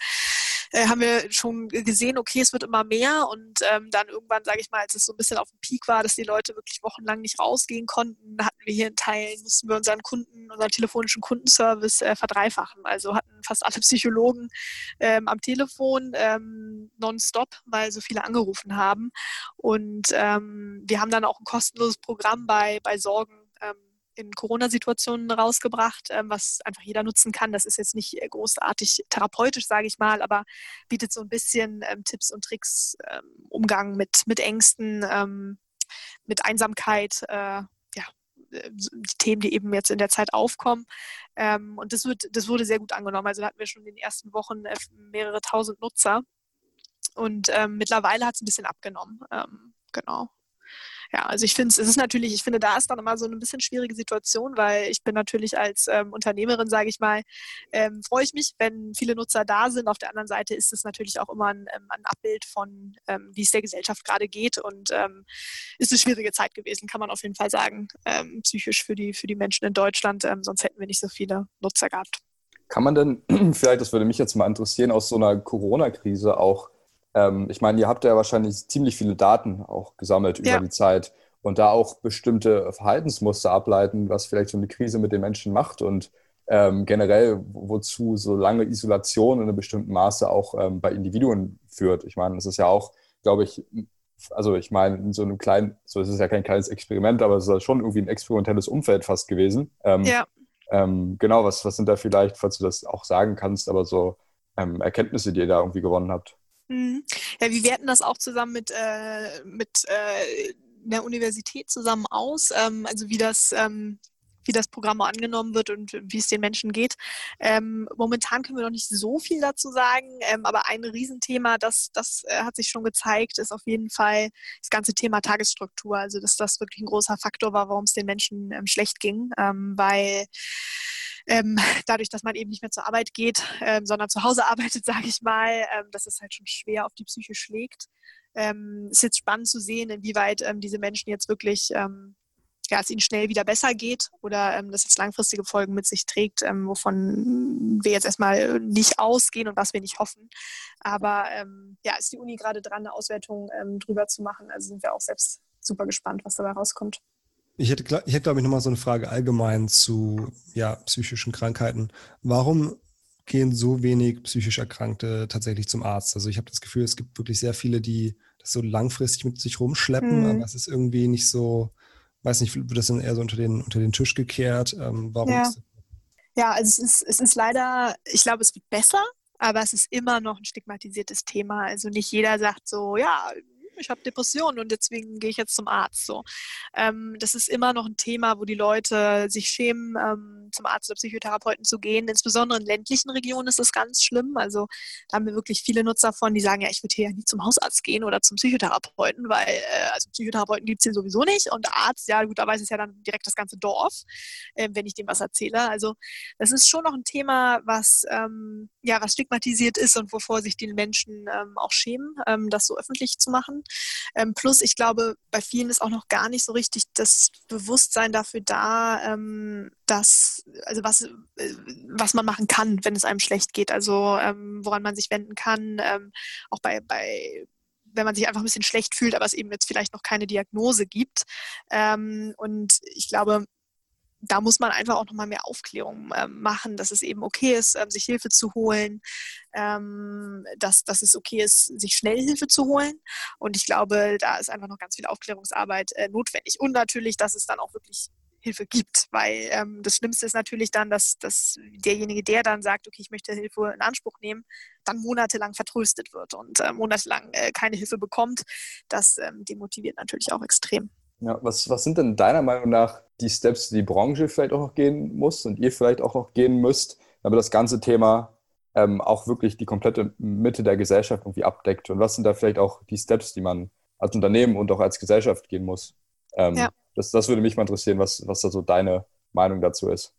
äh, haben wir schon gesehen, okay, es wird immer mehr und ähm, dann irgendwann, sage ich mal, als es so ein bisschen auf dem Peak war, dass die Leute wirklich wochenlang nicht rausgehen konnten, hatten wir hier in Teilen, mussten wir unseren Kunden, unseren telefonischen Kundenservice äh, verdreifachen. Also hatten fast alle Psychologen ähm, am Telefon ähm, nonstop, weil so viele angerufen haben. Und ähm, wir haben dann auch ein kostenloses Programm bei, bei Sorgen ähm, in Corona-Situationen rausgebracht, ähm, was einfach jeder nutzen kann. Das ist jetzt nicht äh, großartig therapeutisch, sage ich mal, aber bietet so ein bisschen ähm, Tipps und Tricks, ähm, Umgang mit, mit Ängsten, mit Einsamkeit, äh, ja, die Themen, die eben jetzt in der Zeit aufkommen. Und das, wird, das wurde sehr gut angenommen. Also da hatten wir schon in den ersten Wochen äh, mehrere tausend Nutzer. Und mittlerweile hat es ein bisschen abgenommen. genau ja, also ich finde es ist natürlich, ich finde, da ist dann immer so eine bisschen schwierige Situation, weil ich bin natürlich als ähm, Unternehmerin, sage ich mal, ähm, freue ich mich, wenn viele Nutzer da sind. Auf der anderen Seite ist es natürlich auch immer ein, ähm, ein Abbild von, ähm, wie es der Gesellschaft gerade geht und ähm, ist eine schwierige Zeit gewesen, kann man auf jeden Fall sagen, ähm, psychisch für die, für die Menschen in Deutschland. sonst hätten wir nicht so viele Nutzer gehabt. Kann man denn, vielleicht, das würde mich jetzt mal interessieren, aus so einer Corona-Krise auch ähm, ich meine, ihr habt ja wahrscheinlich ziemlich viele Daten auch gesammelt über ja. die Zeit und da auch bestimmte Verhaltensmuster ableiten, was vielleicht so eine Krise mit den Menschen macht und ähm, generell, wozu so lange Isolation in einem bestimmten Maße auch ähm, bei Individuen führt. Ich meine, das ist ja auch, glaube ich, also ich meine, in so einem kleinen, so ist es ja kein kleines Experiment, aber es ist schon irgendwie ein experimentelles Umfeld fast gewesen. Ähm, ja. Ähm, genau, was, was sind da vielleicht, falls du das auch sagen kannst, aber so ähm, Erkenntnisse, die ihr da irgendwie gewonnen habt? Mhm. Ja, wir werten das auch zusammen mit, äh, mit äh, der Universität zusammen aus, ähm, also wie das ähm, wie das Programm angenommen wird und wie es den Menschen geht. Ähm, momentan können wir noch nicht so viel dazu sagen, ähm, aber ein Riesenthema, das, das äh, hat sich schon gezeigt, ist auf jeden Fall das ganze Thema Tagesstruktur. Also dass das wirklich ein großer Faktor war, warum es den Menschen ähm, schlecht ging, ähm, weil ähm, dadurch, dass man eben nicht mehr zur Arbeit geht, ähm, sondern zu Hause arbeitet, sage ich mal, ähm, dass es halt schon schwer auf die Psyche schlägt. Ähm, ist jetzt spannend zu sehen, inwieweit ähm, diese Menschen jetzt wirklich ja, es ihnen schnell wieder besser geht oder ähm, das jetzt langfristige Folgen mit sich trägt, ähm, wovon wir jetzt erstmal nicht ausgehen und was wir nicht hoffen. Aber ähm, ja, ist die Uni gerade dran, eine Auswertung drüber zu machen. Also sind wir auch selbst super gespannt, was dabei rauskommt. Ich hätte, ich hätte glaube ich, nochmal so eine Frage allgemein zu ja, psychischen Krankheiten. Warum gehen so wenig psychisch Erkrankte tatsächlich zum Arzt? Also ich habe das Gefühl, es gibt wirklich sehr viele, die das so langfristig mit sich rumschleppen, mhm. aber es ist irgendwie nicht so, weiß nicht, wird das dann eher so unter den, unter den Tisch gekehrt? Ähm, warum ja. ja, also es ist, es ist leider, ich glaube, es wird besser, aber es ist immer noch ein stigmatisiertes Thema. Also nicht jeder sagt so, ja, ich habe Depressionen und deswegen gehe ich jetzt zum Arzt. So, ähm, das ist immer noch ein Thema, wo die Leute sich schämen, ähm, zum Arzt oder Psychotherapeuten zu gehen. Insbesondere in ländlichen Regionen ist das ganz schlimm. Also da haben wir wirklich viele Nutzer von, die sagen, ja, ich würde hier ja nie zum Hausarzt gehen oder zum Psychotherapeuten, weil äh, also Psychotherapeuten gibt es hier sowieso nicht und Arzt, ja gut, da weiß es ja dann direkt das ganze Dorf, äh, wenn ich dem was erzähle. Also das ist schon noch ein Thema, was ähm, ja was stigmatisiert ist und wovor sich die Menschen ähm, auch schämen, ähm, das so öffentlich zu machen. Ähm, plus, ich glaube, bei vielen ist auch noch gar nicht so richtig das Bewusstsein dafür da, ähm, dass, also was, äh, was man machen kann, wenn es einem schlecht geht, also ähm, woran man sich wenden kann, ähm, auch bei, bei wenn man sich einfach ein bisschen schlecht fühlt, aber es eben jetzt vielleicht noch keine Diagnose gibt. Ähm, und ich glaube, da muss man einfach auch nochmal mehr Aufklärung ähm, machen, dass es eben okay ist, ähm, sich Hilfe zu holen, ähm, dass, dass es okay ist, sich schnell Hilfe zu holen. Und ich glaube, da ist einfach noch ganz viel Aufklärungsarbeit äh, notwendig. Und natürlich, dass es dann auch wirklich Hilfe gibt, weil ähm, das Schlimmste ist natürlich dann, dass, dass derjenige, der dann sagt, okay, ich möchte Hilfe in Anspruch nehmen, dann monatelang vertröstet wird und äh, monatelang äh, keine Hilfe bekommt. Das ähm, demotiviert natürlich auch extrem. Ja, was, was sind denn deiner Meinung nach die Steps, die die Branche vielleicht auch noch gehen muss und ihr vielleicht auch noch gehen müsst, damit das ganze Thema ähm, auch wirklich die komplette Mitte der Gesellschaft irgendwie abdeckt? Und was sind da vielleicht auch die Steps, die man als Unternehmen und auch als Gesellschaft gehen muss? Ähm, ja. das, das würde mich mal interessieren, was, was da so deine Meinung dazu ist.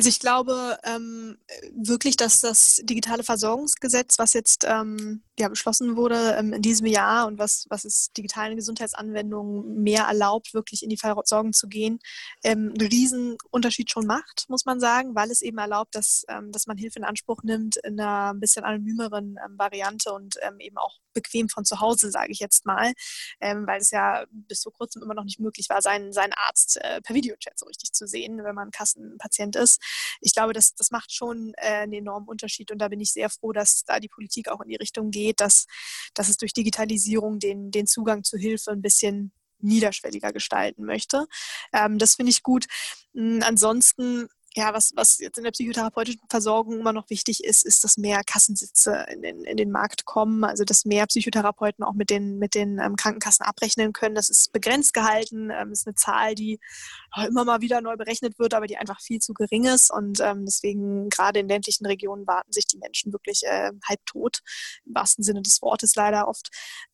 Also ich glaube ähm, wirklich, dass das digitale Versorgungsgesetz, was jetzt ähm, ja, beschlossen wurde ähm, in diesem Jahr und was, was es digitalen Gesundheitsanwendungen mehr erlaubt, wirklich in die Versorgung zu gehen, ähm, einen riesen Unterschied schon macht, muss man sagen, weil es eben erlaubt, dass, ähm, dass man Hilfe in Anspruch nimmt in einer ein bisschen anonymeren ähm, Variante und eben auch bequem von zu Hause, sage ich jetzt mal, ähm, weil es ja bis vor kurzem immer noch nicht möglich war, seinen, seinen Arzt äh, per Videochat so richtig zu sehen, wenn man Kassenpatient ist. Ich glaube, das, das macht schon äh, einen enormen Unterschied und da bin ich sehr froh, dass da die Politik auch in die Richtung geht dass, dass es durch Digitalisierung den, den Zugang zu Hilfe ein bisschen niederschwelliger gestalten möchte. Ähm, das finde ich gut. Hm, ansonsten ja, was, was jetzt in der psychotherapeutischen Versorgung immer noch wichtig ist, ist, dass mehr Kassensitze in den, in den Markt kommen, also dass mehr Psychotherapeuten auch mit den, mit den ähm, Krankenkassen abrechnen können. Das ist begrenzt gehalten, ähm, ist eine Zahl, die äh, immer mal wieder neu berechnet wird, aber die einfach viel zu gering ist. Und ähm, deswegen gerade in ländlichen Regionen warten sich die Menschen wirklich äh, halbtot, im wahrsten Sinne des Wortes leider oft.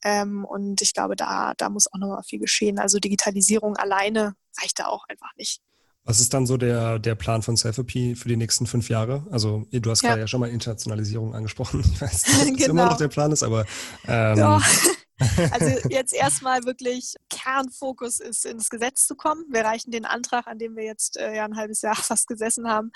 Ähm, und ich glaube, da, da muss auch noch mal viel geschehen. Also Digitalisierung alleine reicht da auch einfach nicht. Was ist dann so der, der Plan von Selfie für die nächsten fünf Jahre? Also du hast ja. gerade ja schon mal Internationalisierung angesprochen. Ich weiß nicht, ob das genau. immer noch der Plan ist, aber ähm. Also jetzt erstmal wirklich Kernfokus ist, ins Gesetz zu kommen. Wir reichen den Antrag, an dem wir jetzt äh, ja ein halbes Jahr fast gesessen haben,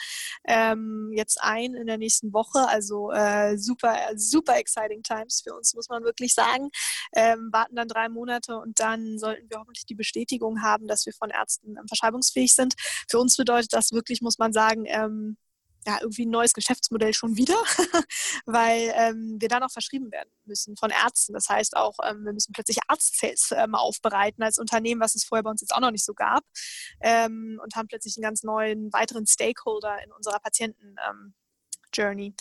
ähm, jetzt ein in der nächsten Woche. Also äh, super, super exciting times für uns, muss man wirklich sagen. Ähm, warten dann drei Monate und dann sollten wir hoffentlich die Bestätigung haben, dass wir von Ärzten ähm, verschreibungsfähig sind. Für uns bedeutet das wirklich, muss man sagen, ähm, ja, irgendwie ein neues Geschäftsmodell schon wieder, weil ähm, wir dann auch verschrieben werden müssen von Ärzten. Das heißt auch, ähm, wir müssen plötzlich Arztfels ähm, aufbereiten als Unternehmen, was es vorher bei uns jetzt auch noch nicht so gab ähm, und haben plötzlich einen ganz neuen weiteren Stakeholder in unserer Patienten. Journey.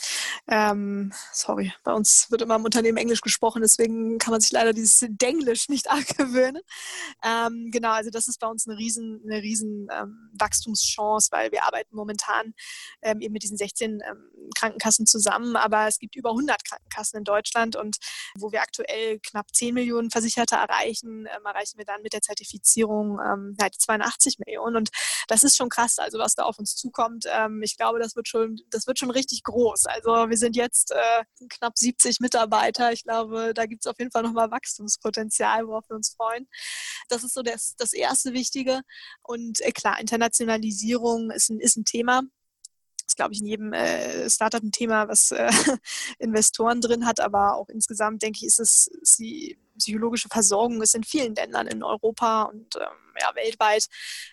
Ähm, sorry, bei uns wird immer im Unternehmen Englisch gesprochen, deswegen kann man sich leider dieses Denglisch nicht angewöhnen. Ähm, genau, also das ist bei uns eine riesen, eine riesen ähm, Wachstumschance, weil wir arbeiten momentan ähm, eben mit diesen 16 ähm, Krankenkassen zusammen, aber es gibt über 100 Krankenkassen in Deutschland und wo wir aktuell knapp 10 Millionen Versicherte erreichen, ähm, erreichen wir dann mit der Zertifizierung ja, 82 Millionen und das ist schon krass, also was da auf uns zukommt. ich glaube, das wird schon, das wird schon richtig groß. Also wir sind jetzt äh, knapp 70 Mitarbeiter. Ich glaube, da gibt es auf jeden Fall nochmal Wachstumspotenzial, worauf wir uns freuen. Das ist so das, das erste Wichtige. Und äh, klar, Internationalisierung ist ein, ist ein Thema ist, glaube ich, in jedem äh, Startup ein Thema, was äh, Investoren drin hat, aber auch insgesamt, denke ich, ist es ist die psychologische Versorgung ist in vielen Ländern in Europa und ähm, ja, weltweit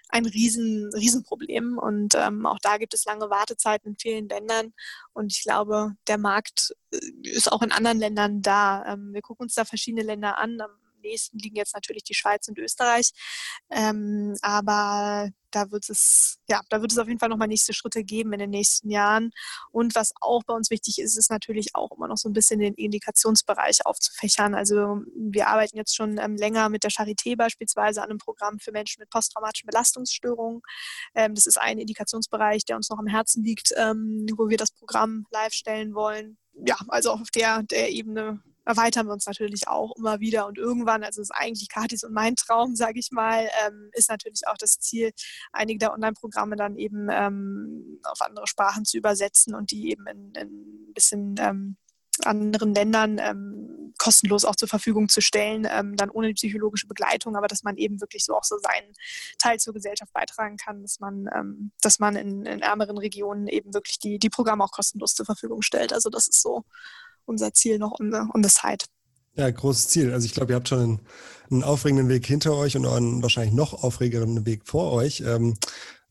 ein riesen, Riesenproblem. Und ähm, auch da gibt es lange Wartezeiten in vielen Ländern. Und ich glaube, der Markt äh, ist auch in anderen Ländern da. Ähm, wir gucken uns da verschiedene Länder an nächsten liegen jetzt natürlich die Schweiz und Österreich. Ähm, aber da wird es, ja, da wird es auf jeden Fall nochmal nächste Schritte geben in den nächsten Jahren. Und was auch bei uns wichtig ist, ist natürlich auch immer noch so ein bisschen den Indikationsbereich aufzufächern. Also wir arbeiten jetzt schon ähm, länger mit der Charité beispielsweise an einem Programm für Menschen mit posttraumatischen Belastungsstörungen. Ähm, das ist ein Indikationsbereich, der uns noch am Herzen liegt, ähm, wo wir das Programm live stellen wollen. Ja, also auf der, der Ebene erweitern wir uns natürlich auch immer wieder und irgendwann, also ist eigentlich Katis und mein Traum, sage ich mal, ähm, ist natürlich auch das Ziel, einige der Online-Programme dann eben ähm, auf andere Sprachen zu übersetzen und die eben in, in ein bisschen ähm, anderen Ländern ähm, kostenlos auch zur Verfügung zu stellen, ähm, dann ohne die psychologische Begleitung, aber dass man eben wirklich so auch so seinen Teil zur Gesellschaft beitragen kann, dass man, ähm, dass man in, in, ärmeren Regionen eben wirklich die, die Programme auch kostenlos zur Verfügung stellt. Also das ist so unser Ziel noch on the, on the side. Ja, großes Ziel. Also ich glaube, ihr habt schon einen, einen, aufregenden Weg hinter euch und einen wahrscheinlich noch aufregenden Weg vor euch. Ähm,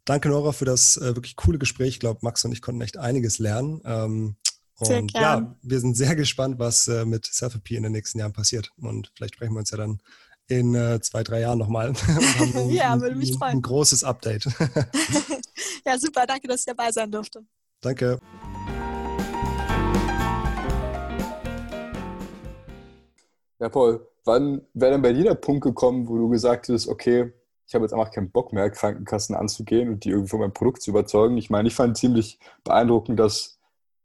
danke, Nora, für das äh, wirklich coole Gespräch. Ich glaube, Max und ich konnten echt einiges lernen. Ähm, und ja, wir sind sehr gespannt, was äh, mit Selfie in den nächsten Jahren passiert. Und vielleicht sprechen wir uns ja dann in äh, zwei, drei Jahren nochmal ja, würde mich freuen. Ein großes Update. ja, super. Danke, dass ich dabei sein durfte. Danke. Ja, Paul, wann wäre denn bei dir der Punkt gekommen, wo du gesagt hast, okay, ich habe jetzt einfach keinen Bock mehr, Krankenkassen anzugehen und die irgendwie von meinem Produkt zu überzeugen? Ich meine, ich fand ziemlich beeindruckend, dass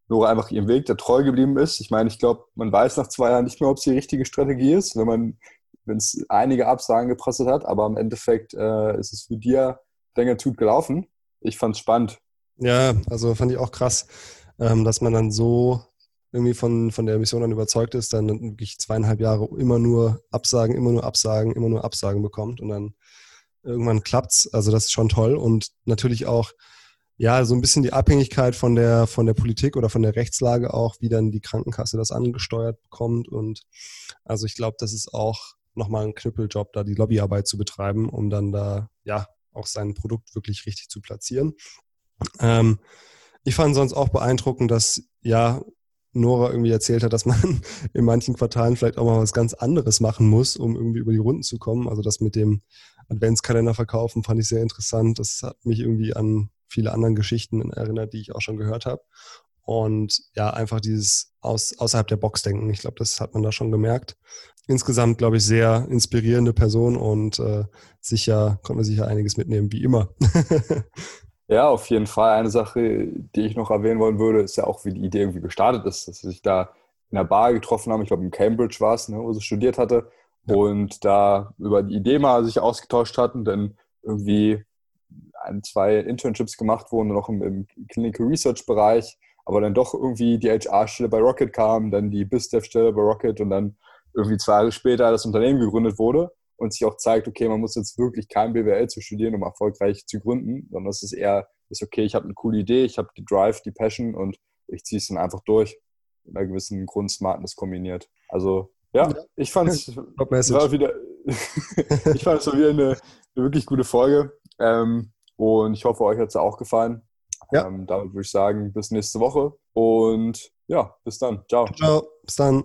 Nora einfach ihrem Weg der treu geblieben ist. Ich meine, ich glaube, man weiß nach zwei Jahren nicht mehr, ob es die richtige Strategie ist, wenn man, wenn es einige Absagen gepresset hat, aber im Endeffekt äh, ist es für dir länger gut gelaufen. Ich fand es spannend. Ja, also fand ich auch krass, ähm, dass man dann so irgendwie von, von der Mission dann überzeugt ist, dann wirklich zweieinhalb Jahre immer nur Absagen, immer nur Absagen, immer nur Absagen bekommt und dann irgendwann klappt's. Also das ist schon toll und natürlich auch ja so ein bisschen die Abhängigkeit von der von der Politik oder von der Rechtslage auch, wie dann die Krankenkasse das angesteuert bekommt und also ich glaube, das ist auch nochmal ein Knüppeljob, da die Lobbyarbeit zu betreiben, um dann da ja auch sein Produkt wirklich richtig zu platzieren. Ähm, ich fand sonst auch beeindruckend, dass ja Nora irgendwie erzählt hat, dass man in manchen Quartalen vielleicht auch mal was ganz anderes machen muss, um irgendwie über die Runden zu kommen. Also das mit dem Adventskalender verkaufen fand ich sehr interessant. Das hat mich irgendwie an viele andere Geschichten erinnert, die ich auch schon gehört habe. Und ja, einfach dieses aus, außerhalb der Box denken. Ich glaube, das hat man da schon gemerkt. Insgesamt, glaube ich, sehr inspirierende Person und äh, sicher, konnte man sicher einiges mitnehmen, wie immer. Ja, auf jeden Fall. Eine Sache, die ich noch erwähnen wollen würde, ist ja auch, wie die Idee irgendwie gestartet ist, dass sie sich da in der Bar getroffen haben. Ich glaube, in Cambridge war es, ne, wo sie studiert hatte. Ja. Und da über die Idee mal sich ausgetauscht hatten, dann irgendwie ein, zwei Internships gemacht wurden, noch im, im Clinical Research Bereich, aber dann doch irgendwie die HR-Stelle bei Rocket kam, dann die BizDev-Stelle bei Rocket und dann irgendwie zwei Jahre später das Unternehmen gegründet wurde und sich auch zeigt, okay, man muss jetzt wirklich kein BWL zu studieren, um erfolgreich zu gründen, sondern es ist eher, ist okay, ich habe eine coole Idee, ich habe die Drive, die Passion und ich ziehe es dann einfach durch. Mit einer gewissen Grundsmartness kombiniert. Also ja, ich fand es war wieder, ich fand es wieder eine, eine, wirklich gute Folge. Ähm, und ich hoffe, euch hat es auch gefallen. Ja. Ähm, damit würde ich sagen, bis nächste Woche und ja, bis dann. Ciao. Ciao, bis dann.